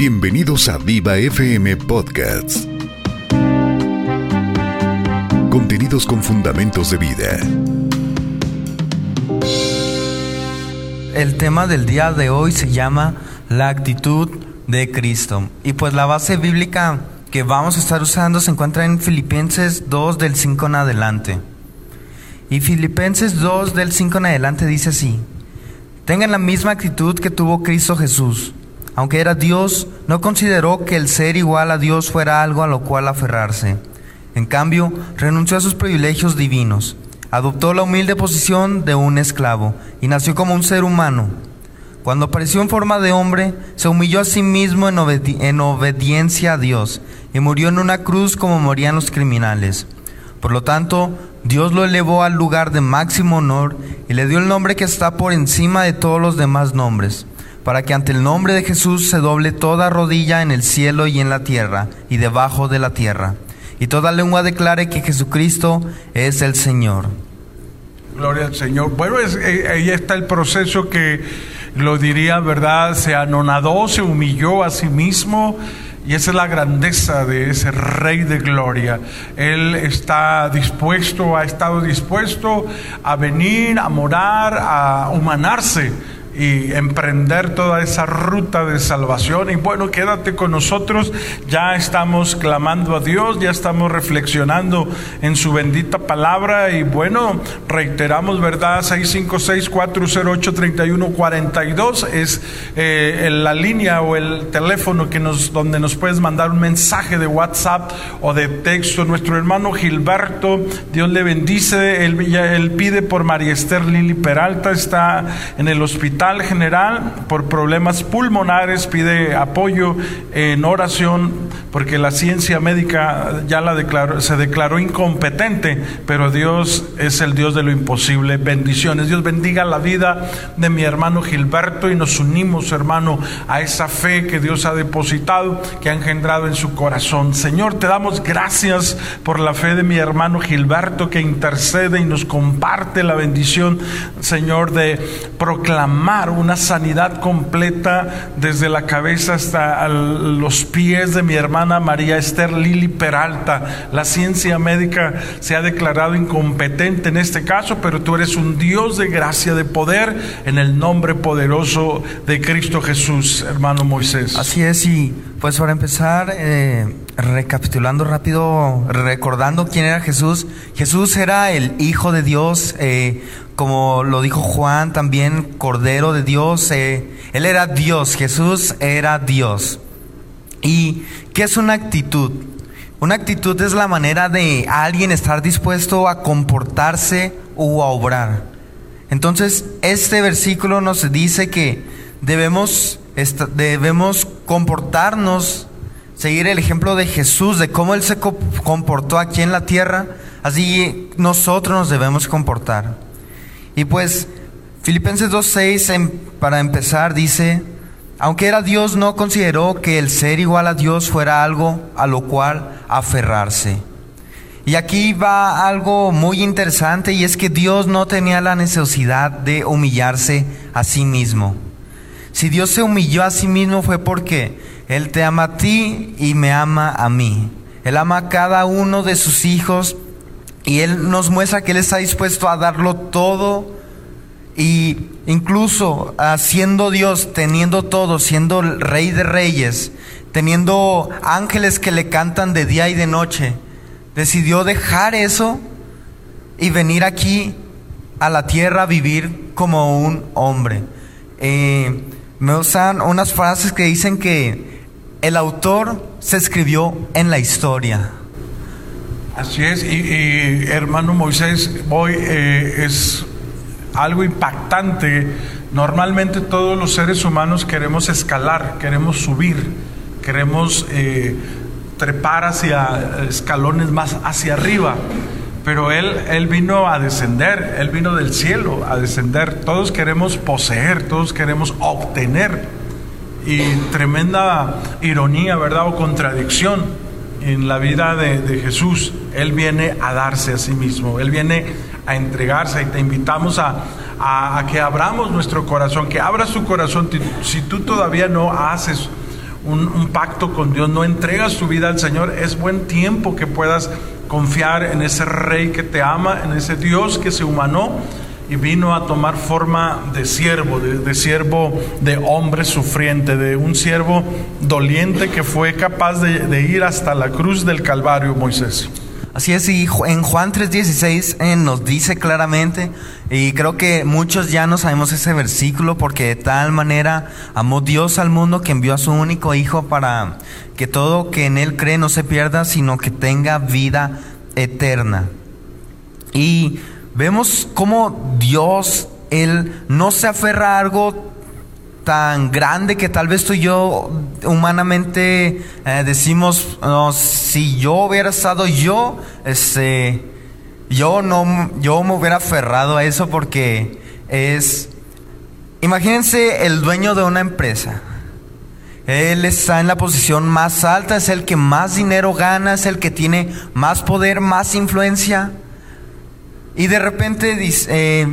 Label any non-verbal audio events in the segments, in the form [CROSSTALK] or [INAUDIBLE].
Bienvenidos a Viva FM Podcasts. Contenidos con fundamentos de vida. El tema del día de hoy se llama la actitud de Cristo. Y pues la base bíblica que vamos a estar usando se encuentra en Filipenses 2 del 5 en adelante. Y Filipenses 2 del 5 en adelante dice así, tengan la misma actitud que tuvo Cristo Jesús. Aunque era Dios, no consideró que el ser igual a Dios fuera algo a lo cual aferrarse. En cambio, renunció a sus privilegios divinos, adoptó la humilde posición de un esclavo y nació como un ser humano. Cuando apareció en forma de hombre, se humilló a sí mismo en, en obediencia a Dios y murió en una cruz como morían los criminales. Por lo tanto, Dios lo elevó al lugar de máximo honor y le dio el nombre que está por encima de todos los demás nombres, para que ante el nombre de Jesús se doble toda rodilla en el cielo y en la tierra y debajo de la tierra, y toda lengua declare que Jesucristo es el Señor. Gloria al Señor. Bueno, eh, ahí está el proceso que lo diría, ¿verdad? Se anonadó, se humilló a sí mismo. Y esa es la grandeza de ese Rey de Gloria. Él está dispuesto, ha estado dispuesto a venir, a morar, a humanarse y emprender toda esa ruta de salvación. Y bueno, quédate con nosotros, ya estamos clamando a Dios, ya estamos reflexionando en su bendita palabra y bueno, reiteramos, ¿verdad? 656-408-3142 es eh, la línea o el teléfono que nos, donde nos puedes mandar un mensaje de WhatsApp o de texto. Nuestro hermano Gilberto, Dios le bendice, él, él pide por María Esther Lili Peralta, está en el hospital general por problemas pulmonares, pide apoyo en oración porque la ciencia médica ya la declaró, se declaró incompetente, pero Dios es el Dios de lo imposible. Bendiciones. Dios bendiga la vida de mi hermano Gilberto y nos unimos, hermano, a esa fe que Dios ha depositado, que ha engendrado en su corazón. Señor, te damos gracias por la fe de mi hermano Gilberto que intercede y nos comparte la bendición, Señor, de proclamar una sanidad completa desde la cabeza hasta los pies de mi hermana María Esther Lili Peralta. La ciencia médica se ha declarado incompetente en este caso, pero tú eres un Dios de gracia, de poder, en el nombre poderoso de Cristo Jesús, hermano Moisés. Así es, y pues para empezar, eh, recapitulando rápido, recordando quién era Jesús. Jesús era el Hijo de Dios, eh, como lo dijo Juan, también Cordero de Dios. Eh, él era Dios, Jesús era Dios. ¿Y qué es una actitud? Una actitud es la manera de alguien estar dispuesto a comportarse o a obrar. Entonces, este versículo nos dice que debemos, debemos comportarnos, seguir el ejemplo de Jesús, de cómo Él se comportó aquí en la tierra, así nosotros nos debemos comportar. Y pues Filipenses 2.6 para empezar dice, aunque era Dios no consideró que el ser igual a Dios fuera algo a lo cual aferrarse. Y aquí va algo muy interesante y es que Dios no tenía la necesidad de humillarse a sí mismo. Si Dios se humilló a sí mismo fue porque Él te ama a ti y me ama a mí. Él ama a cada uno de sus hijos y Él nos muestra que Él está dispuesto a darlo todo y incluso siendo Dios, teniendo todo, siendo el rey de reyes, teniendo ángeles que le cantan de día y de noche, decidió dejar eso y venir aquí a la tierra a vivir como un hombre. Eh, me usan unas frases que dicen que el autor se escribió en la historia. Así es, y, hermano Moisés, hoy eh, es algo impactante. Normalmente todos los seres humanos queremos escalar, queremos subir, queremos eh, trepar hacia escalones más hacia arriba. Pero él, él vino a descender, Él vino del cielo a descender. Todos queremos poseer, todos queremos obtener. Y tremenda ironía, ¿verdad? O contradicción en la vida de, Jesús. Él viene a darse a sí mismo, Él viene a entregarse y te invitamos a, que abramos nuestro corazón, que abras tu corazón. Si tú todavía no haces un, un pacto con Dios, no entregas tu vida al Señor, es buen tiempo que puedas confiar en ese rey que te ama, en ese Dios que se humanó y vino a tomar forma de siervo, de, siervo de hombre sufriente, de un siervo doliente que fue capaz de, ir hasta la cruz del Calvario, Moisés. Así es, y en Juan 3:16 eh, nos dice claramente, y creo que muchos ya no sabemos ese versículo, porque de tal manera amó Dios al mundo que envió a su único Hijo para que todo que en Él cree no se pierda, sino que tenga vida eterna. Y vemos cómo Dios, Él no se aferra a algo tan grande que tal vez tú y yo humanamente eh, decimos, si yo hubiera estado yo, este, yo no, yo me hubiera aferrado a eso porque es, imagínense el dueño de una empresa. Él está en la posición más alta, es el que más dinero gana, es el que tiene más poder, más influencia. Y de repente dice, eh,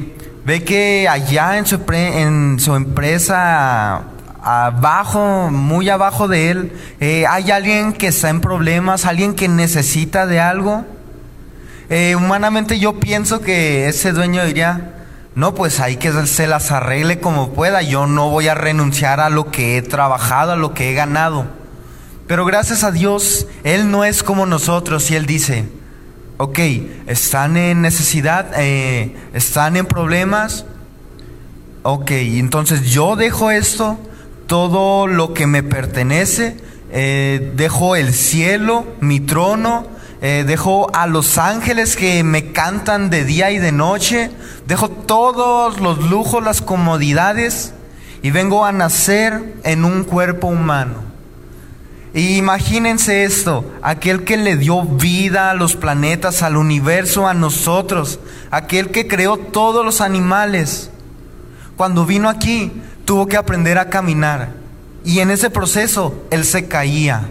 ve que allá en su, en su empresa, abajo, muy abajo de él, eh, hay alguien que está en problemas, alguien que necesita de algo. Eh, humanamente yo pienso que ese dueño diría, no, pues hay que se las arregle como pueda, yo no voy a renunciar a lo que he trabajado, a lo que he ganado. Pero gracias a Dios, Él no es como nosotros y Él dice, ok, están en necesidad, eh, están en problemas, ok, entonces yo dejo esto, todo lo que me pertenece, eh, dejo el cielo, mi trono, eh, dejo a los ángeles que me cantan de día y de noche, dejo todos los lujos, las comodidades y vengo a nacer en un cuerpo humano. Imagínense esto, aquel que le dio vida a los planetas, al universo, a nosotros, aquel que creó todos los animales, cuando vino aquí tuvo que aprender a caminar. Y en ese proceso él se caía,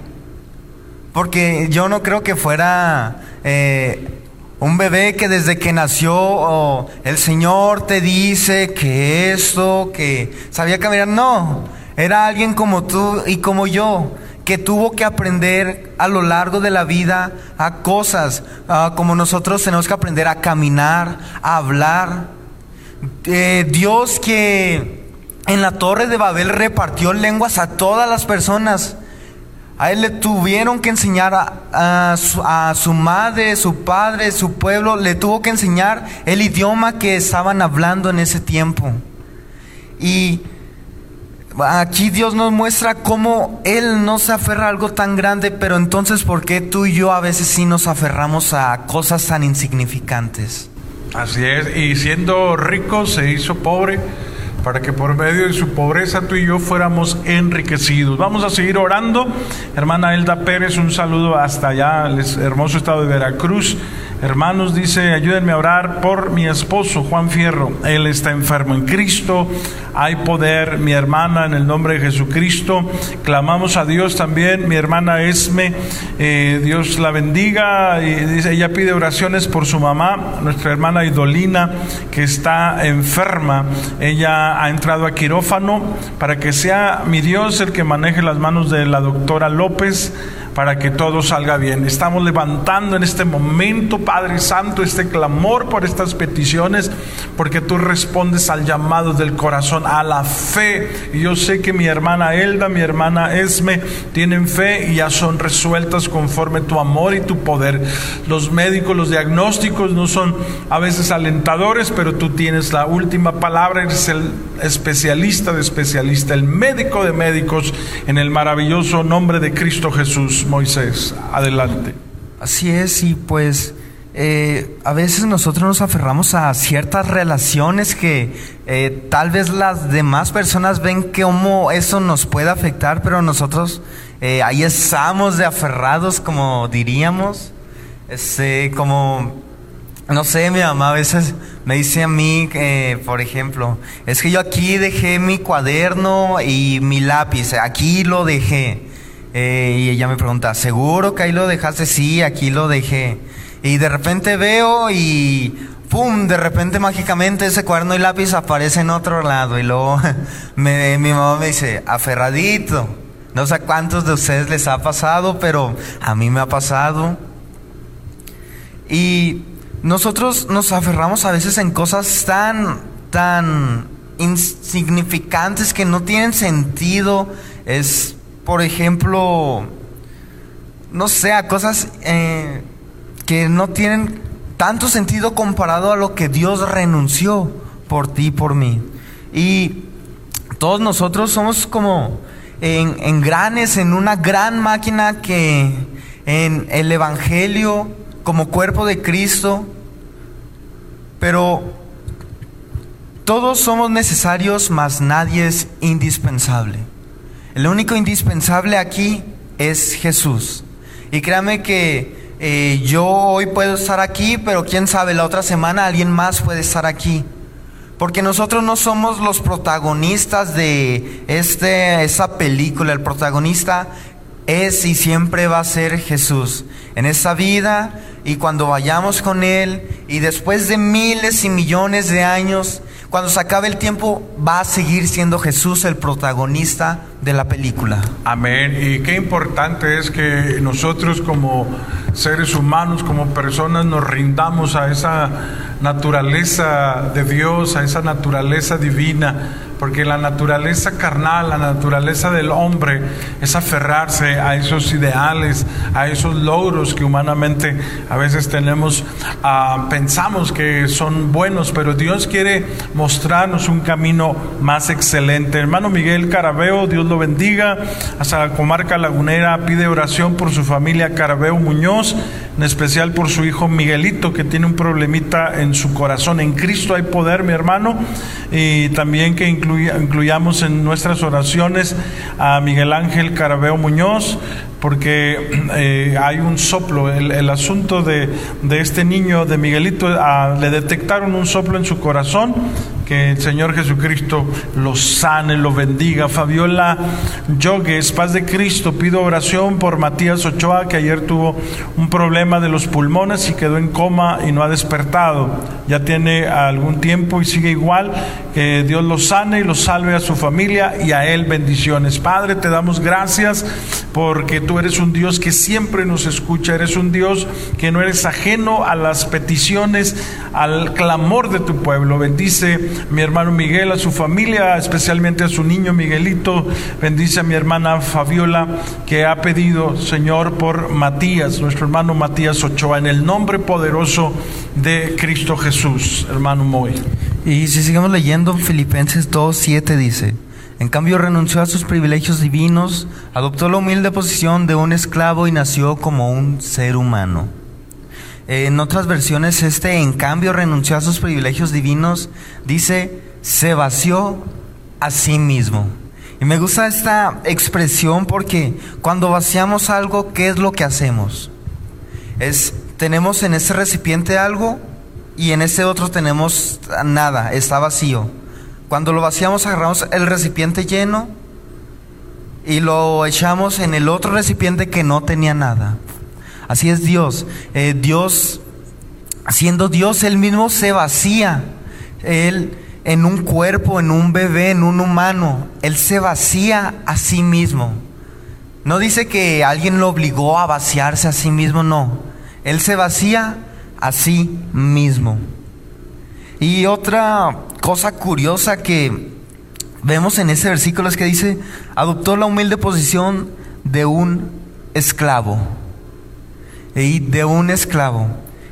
porque yo no creo que fuera eh, un bebé que desde que nació el Señor te dice que esto, que sabía caminar, no, era alguien como tú y como yo que tuvo que aprender a lo largo de la vida a cosas, como nosotros tenemos que aprender a caminar, a hablar. Eh, Dios que en la torre de Babel repartió lenguas a todas las personas. A él le tuvieron que enseñar a, a, su, madre, su padre, su pueblo, le tuvo que enseñar el idioma que estaban hablando en ese tiempo. Y Aquí Dios nos muestra cómo Él no se aferra a algo tan grande, pero entonces ¿por qué tú y yo a veces sí nos aferramos a cosas tan insignificantes? Así es, y siendo rico se hizo pobre para que por medio de su pobreza tú y yo fuéramos enriquecidos. Vamos a seguir orando. Hermana Elda Pérez, un saludo hasta allá, el hermoso estado de Veracruz. Hermanos, dice, ayúdenme a orar por mi esposo Juan Fierro. Él está enfermo en Cristo. Hay poder, mi hermana, en el nombre de Jesucristo. Clamamos a Dios también. Mi hermana Esme, eh, Dios la bendiga. Y dice, ella pide oraciones por su mamá, nuestra hermana Idolina, que está enferma. Ella ha entrado a quirófano para que sea mi Dios el que maneje las manos de la doctora López para que todo salga bien. Estamos levantando en este momento, Padre Santo, este clamor por estas peticiones, porque tú respondes al llamado del corazón, a la fe. Y yo sé que mi hermana Elda, mi hermana Esme, tienen fe y ya son resueltas conforme tu amor y tu poder. Los médicos, los diagnósticos no son a veces alentadores, pero tú tienes la última palabra, eres el especialista de especialista, el médico de médicos, en el maravilloso nombre de Cristo Jesús. Moisés. Adelante. Así es, y pues eh, a veces nosotros nos aferramos a ciertas relaciones que eh, tal vez las demás personas ven que cómo eso nos puede afectar, pero nosotros eh, ahí estamos de aferrados, como diríamos. Este, como, no sé, mi mamá a veces me dice a mí, por ejemplo, es que yo aquí dejé mi cuaderno y mi lápiz, aquí lo dejé. Eh, y ella me pregunta, ¿seguro que ahí lo dejaste? Sí, aquí lo dejé. Y de repente veo y ¡pum! De repente mágicamente ese cuaderno y lápiz aparece en otro lado. Y luego [LAUGHS] mi mamá me dice, aferradito, No sé cuántos de ustedes les ha pasado, pero a mí me ha pasado. Y nosotros nos aferramos a veces en cosas tan, tan insignificantes que no tienen sentido. Es, por ejemplo, no sé, cosas eh, que no tienen tanto sentido comparado a lo que Dios renunció por ti y por mí. Y todos nosotros somos como en, en granes, en una gran máquina que en el Evangelio, como cuerpo de Cristo, pero todos somos necesarios, mas nadie es indispensable. El único indispensable aquí es Jesús. Y créame que eh, yo hoy puedo estar aquí, pero quién sabe, la otra semana alguien más puede estar aquí. Porque nosotros no somos los protagonistas de este, esa película. El protagonista es y siempre va a ser Jesús. En esta vida y cuando vayamos con Él y después de miles y millones de años, cuando se acabe el tiempo, va a seguir siendo Jesús el protagonista de la película. Amén. Y qué importante es que nosotros como seres humanos, como personas, nos rindamos a esa naturaleza de Dios, a esa naturaleza divina porque la naturaleza carnal, la naturaleza del hombre es aferrarse a esos ideales, a esos logros que humanamente a veces tenemos, ah, pensamos que son buenos, pero Dios quiere mostrarnos un camino más excelente. Hermano Miguel Carabeo, Dios lo bendiga, hasta la comarca lagunera pide oración por su familia Carabeo Muñoz, en especial por su hijo Miguelito que tiene un problemita en su corazón. En Cristo hay poder, mi hermano, y también que incluyamos en nuestras oraciones a Miguel Ángel Carabeo Muñoz, porque eh, hay un soplo. El, asunto de, este niño, de Miguelito, ah, le detectaron un soplo en su corazón que el Señor Jesucristo lo sane, lo bendiga. Fabiola Yogues, paz de Cristo, pido oración por Matías Ochoa, que ayer tuvo un problema de los pulmones y quedó en coma y no ha despertado. Ya tiene algún tiempo y sigue igual. Que Dios lo sane y lo salve a su familia y a él bendiciones. Padre, te damos gracias porque tú eres un Dios que siempre nos escucha, eres un Dios que no eres ajeno a las peticiones, al clamor de tu pueblo. Bendice mi hermano Miguel, a su familia, especialmente a su niño Miguelito. Bendice a mi hermana Fabiola, que ha pedido, Señor, por Matías, nuestro hermano Matías Ochoa, en el nombre poderoso de Cristo Jesús, hermano Moy. Y si sigamos leyendo, Filipenses 2.7 dice, en cambio renunció a sus privilegios divinos, adoptó la humilde posición de un esclavo y nació como un ser humano. En otras versiones, este en cambio renunció a sus privilegios divinos, dice, se vació a sí mismo. Y me gusta esta expresión porque cuando vaciamos algo, ¿qué es lo que hacemos? Es, tenemos en ese recipiente algo y en ese otro tenemos nada, está vacío. Cuando lo vaciamos, agarramos el recipiente lleno y lo echamos en el otro recipiente que no tenía nada. Así es Dios. Eh, Dios, siendo Dios, Él mismo se vacía. Él en un cuerpo, en un bebé, en un humano. Él se vacía a sí mismo. No dice que alguien lo obligó a vaciarse a sí mismo, no. Él se vacía a sí mismo. Y otra cosa curiosa que vemos en ese versículo es que dice, adoptó la humilde posición de un esclavo de un esclavo.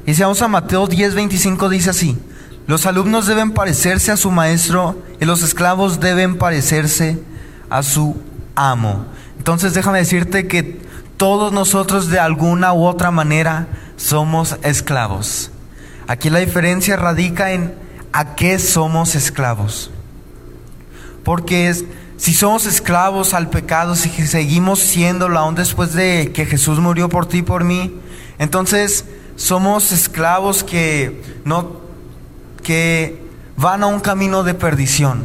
Y si vamos a Mateo 10:25 dice así, los alumnos deben parecerse a su maestro y los esclavos deben parecerse a su amo. Entonces déjame decirte que todos nosotros de alguna u otra manera somos esclavos. Aquí la diferencia radica en a qué somos esclavos. Porque es, si somos esclavos al pecado, si seguimos siéndolo aún después de que Jesús murió por ti y por mí, entonces somos esclavos que no que van a un camino de perdición,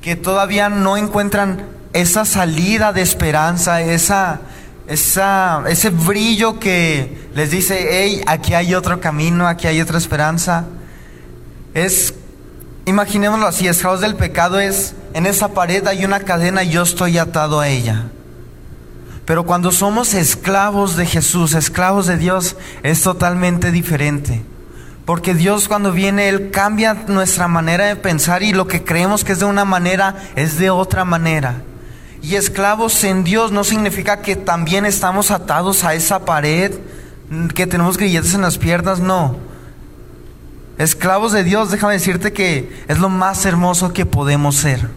que todavía no encuentran esa salida de esperanza, esa, esa, ese brillo que les dice, hey, aquí hay otro camino, aquí hay otra esperanza. Es, imaginémoslo así, esclavos del pecado es, en esa pared hay una cadena y yo estoy atado a ella. Pero cuando somos esclavos de Jesús, esclavos de Dios, es totalmente diferente. Porque Dios cuando viene, Él cambia nuestra manera de pensar y lo que creemos que es de una manera es de otra manera. Y esclavos en Dios no significa que también estamos atados a esa pared, que tenemos grilletes en las piernas, no. Esclavos de Dios, déjame decirte que es lo más hermoso que podemos ser.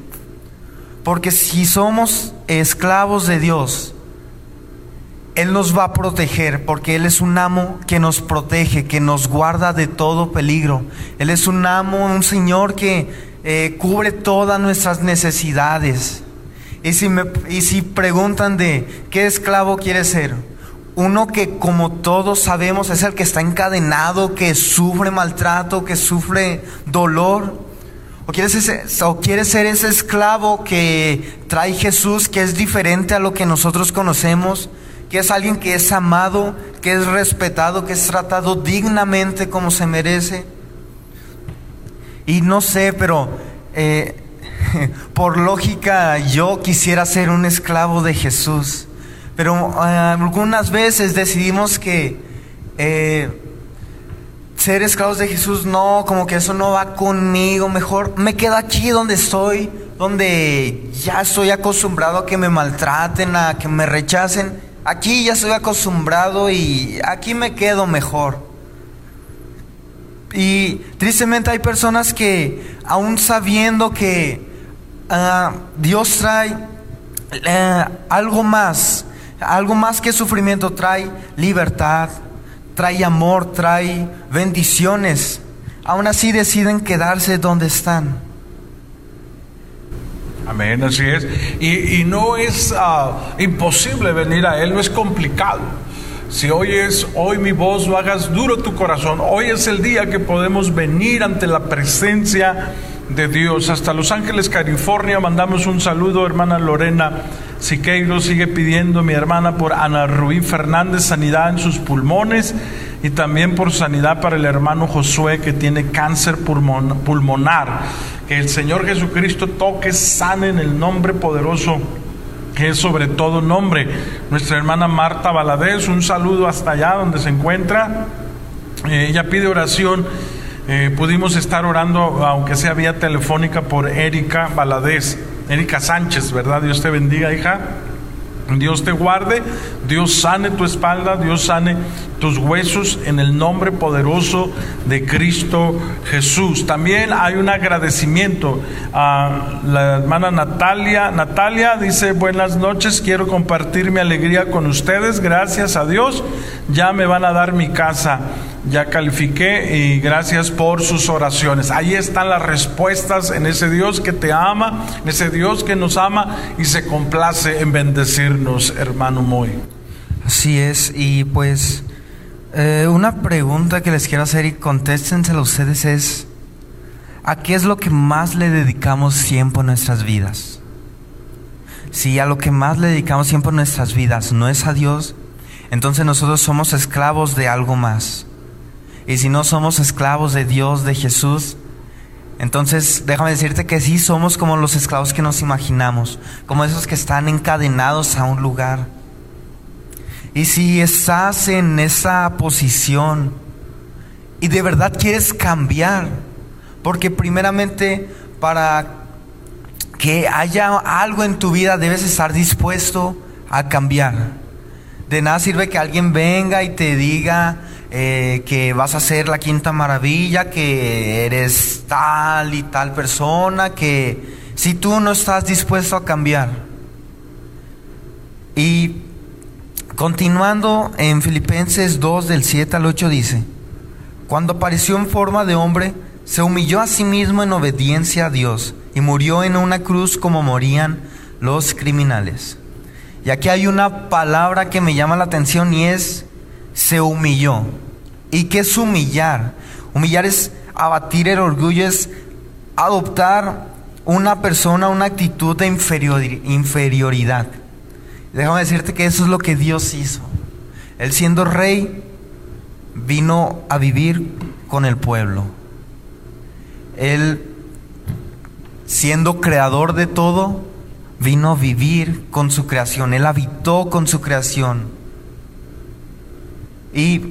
Porque si somos esclavos de Dios, Él nos va a proteger, porque Él es un amo que nos protege, que nos guarda de todo peligro. Él es un amo, un Señor que eh, cubre todas nuestras necesidades. Y si, me, y si preguntan de qué esclavo quiere ser, uno que como todos sabemos es el que está encadenado, que sufre maltrato, que sufre dolor. O quiere, ser, o quiere ser ese esclavo que trae Jesús, que es diferente a lo que nosotros conocemos, que es alguien que es amado, que es respetado, que es tratado dignamente como se merece. Y no sé, pero eh, [LAUGHS] por lógica yo quisiera ser un esclavo de Jesús, pero eh, algunas veces decidimos que eh, ser esclavos de Jesús no, como que eso no va conmigo, mejor me quedo aquí donde estoy, donde ya estoy acostumbrado a que me maltraten, a que me rechacen. Aquí ya estoy acostumbrado y aquí me quedo mejor. Y tristemente hay personas que, aún sabiendo que Ah, Dios trae eh, algo más, algo más que sufrimiento, trae libertad, trae amor, trae bendiciones. Aún así deciden quedarse donde están. Amén, así es. Y, no es ah, imposible venir a Él, no es complicado. Si oyes hoy mi voz, no hagas duro tu corazón. Hoy es el día que podemos venir ante la presencia de Dios. Hasta Los Ángeles, California, mandamos un saludo, hermana Lorena Siqueiro. Sigue pidiendo mi hermana por Ana Rubí Fernández sanidad en sus pulmones y también por sanidad para el hermano Josué que tiene cáncer pulmonar. Que el Señor Jesucristo toque, sane en el nombre poderoso que es sobre todo nombre. Nuestra hermana Marta Valadez, un saludo hasta allá donde se encuentra. Eh, ella pide oración eh, pudimos estar orando, aunque sea vía telefónica, por Erika Valadez, Erika Sánchez, ¿verdad? Dios te bendiga, hija. Dios te guarde, Dios sane tu espalda, Dios sane tus huesos en el nombre poderoso de Cristo Jesús. También hay un agradecimiento a la hermana Natalia. Natalia dice, buenas noches, quiero compartir mi alegría con ustedes, gracias a Dios, ya me van a dar mi casa ya califiqué y gracias por sus oraciones. Ahí están las respuestas en ese Dios que te ama, en ese Dios que nos ama y se complace en bendecirnos, hermano Moy. Así es, y pues eh, una pregunta que les quiero hacer y contéstensela ustedes es, ¿a qué es lo que más le dedicamos tiempo en nuestras vidas? Si a lo que más le dedicamos tiempo en nuestras vidas no es a Dios, entonces nosotros somos esclavos de algo más. Y si no somos esclavos de Dios, de Jesús, entonces déjame decirte que sí somos como los esclavos que nos imaginamos, como esos que están encadenados a un lugar. Y si estás en esa posición y de verdad quieres cambiar, porque primeramente para que haya algo en tu vida debes estar dispuesto a cambiar. De nada sirve que alguien venga y te diga, eh, que vas a ser la quinta maravilla, que eres tal y tal persona, que si tú no estás dispuesto a cambiar. Y continuando en Filipenses 2 del 7 al 8 dice, cuando apareció en forma de hombre, se humilló a sí mismo en obediencia a Dios y murió en una cruz como morían los criminales. Y aquí hay una palabra que me llama la atención y es se humilló. ¿Y qué es humillar? Humillar es abatir el orgullo, es adoptar una persona, una actitud de inferioridad. Déjame decirte que eso es lo que Dios hizo. Él siendo rey, vino a vivir con el pueblo. Él, siendo creador de todo, vino a vivir con su creación, Él habitó con su creación. Y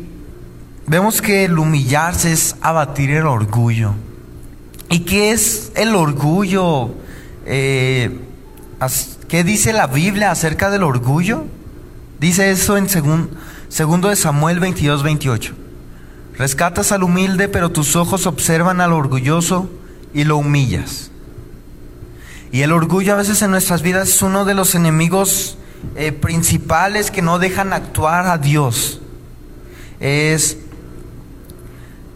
vemos que el humillarse es abatir el orgullo. ¿Y qué es el orgullo? Eh, ¿Qué dice la Biblia acerca del orgullo? Dice eso en segundo de Samuel 22, 28. Rescatas al humilde, pero tus ojos observan al orgulloso y lo humillas. Y el orgullo a veces en nuestras vidas es uno de los enemigos eh, principales que no dejan actuar a Dios. Es,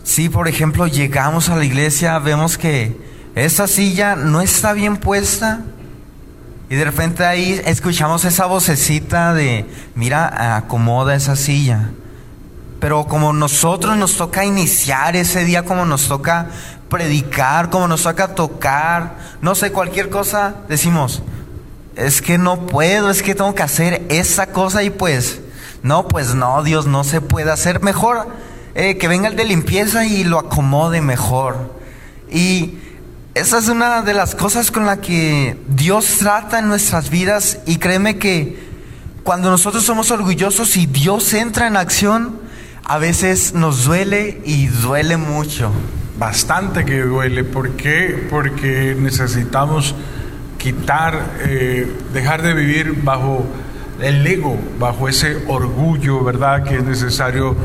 si por ejemplo llegamos a la iglesia, vemos que esa silla no está bien puesta, y de repente ahí escuchamos esa vocecita de, mira, acomoda esa silla. Pero como nosotros nos toca iniciar ese día, como nos toca predicar, como nos toca tocar, no sé, cualquier cosa, decimos, es que no puedo, es que tengo que hacer esa cosa y pues, no, pues no, Dios no se puede hacer mejor. Eh, que venga el de limpieza y lo acomode mejor. Y esa es una de las cosas con la que Dios trata en nuestras vidas y créeme que cuando nosotros somos orgullosos y Dios entra en acción, a veces nos duele y duele mucho. Bastante que duele. ¿Por qué? Porque necesitamos quitar, eh, dejar de vivir bajo el ego, bajo ese orgullo, ¿verdad? Que es necesario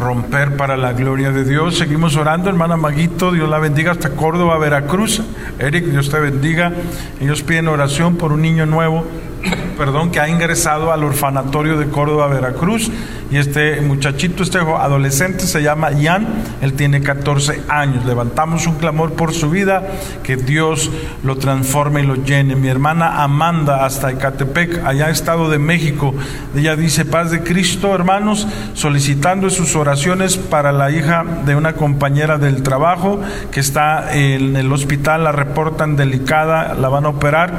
romper para la gloria de Dios. Seguimos orando, hermana Maguito, Dios la bendiga hasta Córdoba, Veracruz. Eric, Dios te bendiga. Ellos piden oración por un niño nuevo, [COUGHS] perdón, que ha ingresado al orfanatorio de Córdoba, Veracruz. Y este muchachito, este adolescente se llama Ian, él tiene 14 años. Levantamos un clamor por su vida, que Dios lo transforme y lo llene. Mi hermana Amanda, hasta Ecatepec, allá Estado de México, ella dice, paz de Cristo, hermanos, solicitando sus oraciones para la hija de una compañera del trabajo que está en el hospital, la reportan delicada, la van a operar,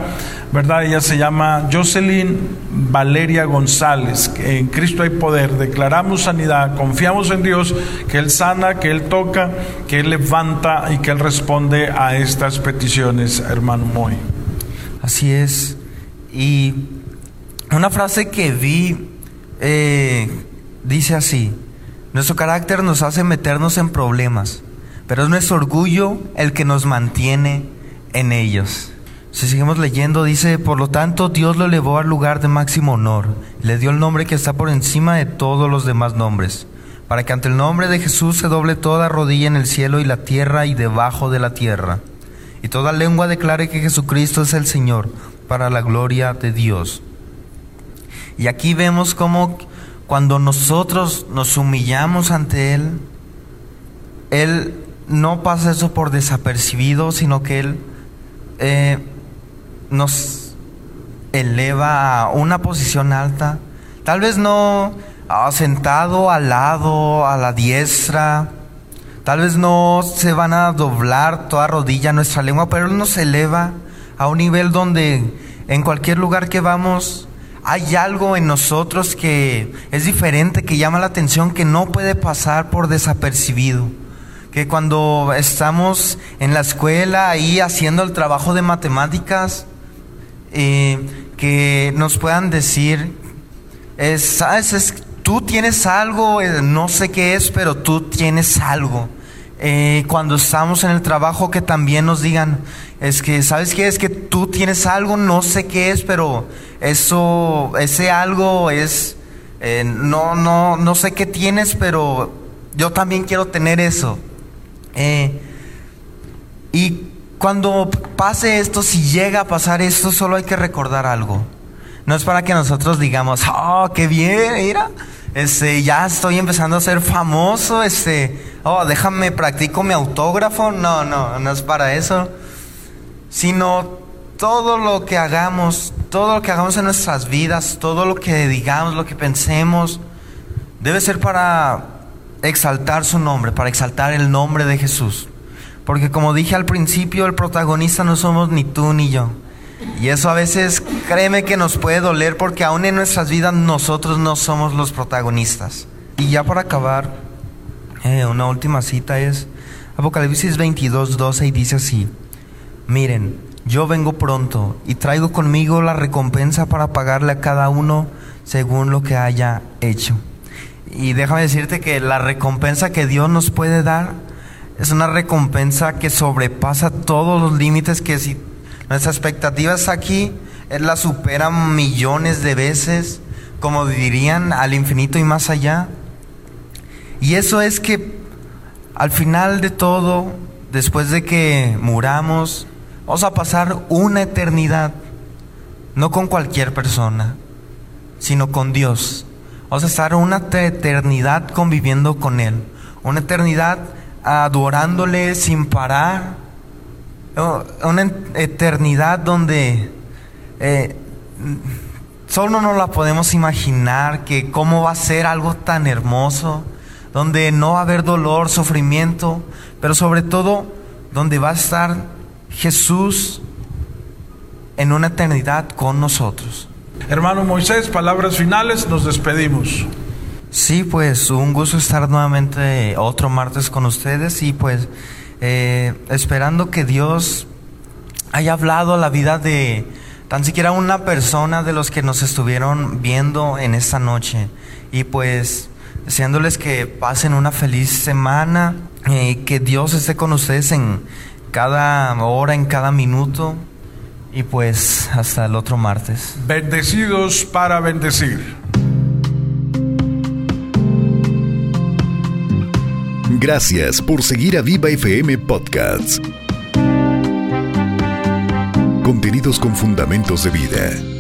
¿verdad? Ella se llama Jocelyn Valeria González, en Cristo hay poder declaramos sanidad, confiamos en Dios, que Él sana, que Él toca, que Él levanta y que Él responde a estas peticiones, hermano Moy. Así es. Y una frase que vi eh, dice así, nuestro carácter nos hace meternos en problemas, pero es nuestro orgullo el que nos mantiene en ellos. Si seguimos leyendo, dice, por lo tanto Dios lo elevó al lugar de máximo honor, le dio el nombre que está por encima de todos los demás nombres, para que ante el nombre de Jesús se doble toda rodilla en el cielo y la tierra y debajo de la tierra, y toda lengua declare que Jesucristo es el Señor, para la gloria de Dios. Y aquí vemos cómo cuando nosotros nos humillamos ante Él, Él no pasa eso por desapercibido, sino que Él... Eh, nos eleva a una posición alta, tal vez no sentado al lado, a la diestra, tal vez no se van a doblar toda rodilla nuestra lengua, pero nos eleva a un nivel donde en cualquier lugar que vamos hay algo en nosotros que es diferente, que llama la atención, que no puede pasar por desapercibido. Que cuando estamos en la escuela ahí haciendo el trabajo de matemáticas, eh, que nos puedan decir, sabes, tú tienes algo, eh, no sé qué es, pero tú tienes algo. Eh, cuando estamos en el trabajo que también nos digan, es que, ¿sabes qué? Es que tú tienes algo, no sé qué es, pero eso, ese algo es, no, no, no sé qué tienes, pero yo también quiero tener eso. y cuando pase esto, si llega a pasar esto, solo hay que recordar algo. No es para que nosotros digamos, oh, qué bien, mira, este, ya estoy empezando a ser famoso, este, oh, déjame practico mi autógrafo. No, no, no es para eso. Sino todo lo que hagamos, todo lo que hagamos en nuestras vidas, todo lo que digamos, lo que pensemos, debe ser para exaltar su nombre, para exaltar el nombre de Jesús. Porque como dije al principio, el protagonista no somos ni tú ni yo. Y eso a veces, créeme que nos puede doler porque aún en nuestras vidas nosotros no somos los protagonistas. Y ya para acabar, eh, una última cita es Apocalipsis 22, 12 y dice así, miren, yo vengo pronto y traigo conmigo la recompensa para pagarle a cada uno según lo que haya hecho. Y déjame decirte que la recompensa que Dios nos puede dar es una recompensa que sobrepasa todos los límites que si nuestras expectativas aquí Él la superan millones de veces, como dirían, al infinito y más allá. Y eso es que al final de todo, después de que muramos, vamos a pasar una eternidad, no con cualquier persona, sino con Dios. Vamos a estar una eternidad conviviendo con Él, una eternidad adorándole sin parar, una eternidad donde eh, solo no la podemos imaginar que cómo va a ser algo tan hermoso, donde no va a haber dolor, sufrimiento, pero sobre todo donde va a estar Jesús en una eternidad con nosotros. Hermano Moisés, palabras finales, nos despedimos. Sí, pues un gusto estar nuevamente otro martes con ustedes y pues eh, esperando que Dios haya hablado a la vida de tan siquiera una persona de los que nos estuvieron viendo en esta noche y pues deseándoles que pasen una feliz semana y que Dios esté con ustedes en cada hora, en cada minuto. Y pues hasta el otro martes. Bendecidos para bendecir. Gracias por seguir a Viva FM Podcasts. Contenidos con fundamentos de vida.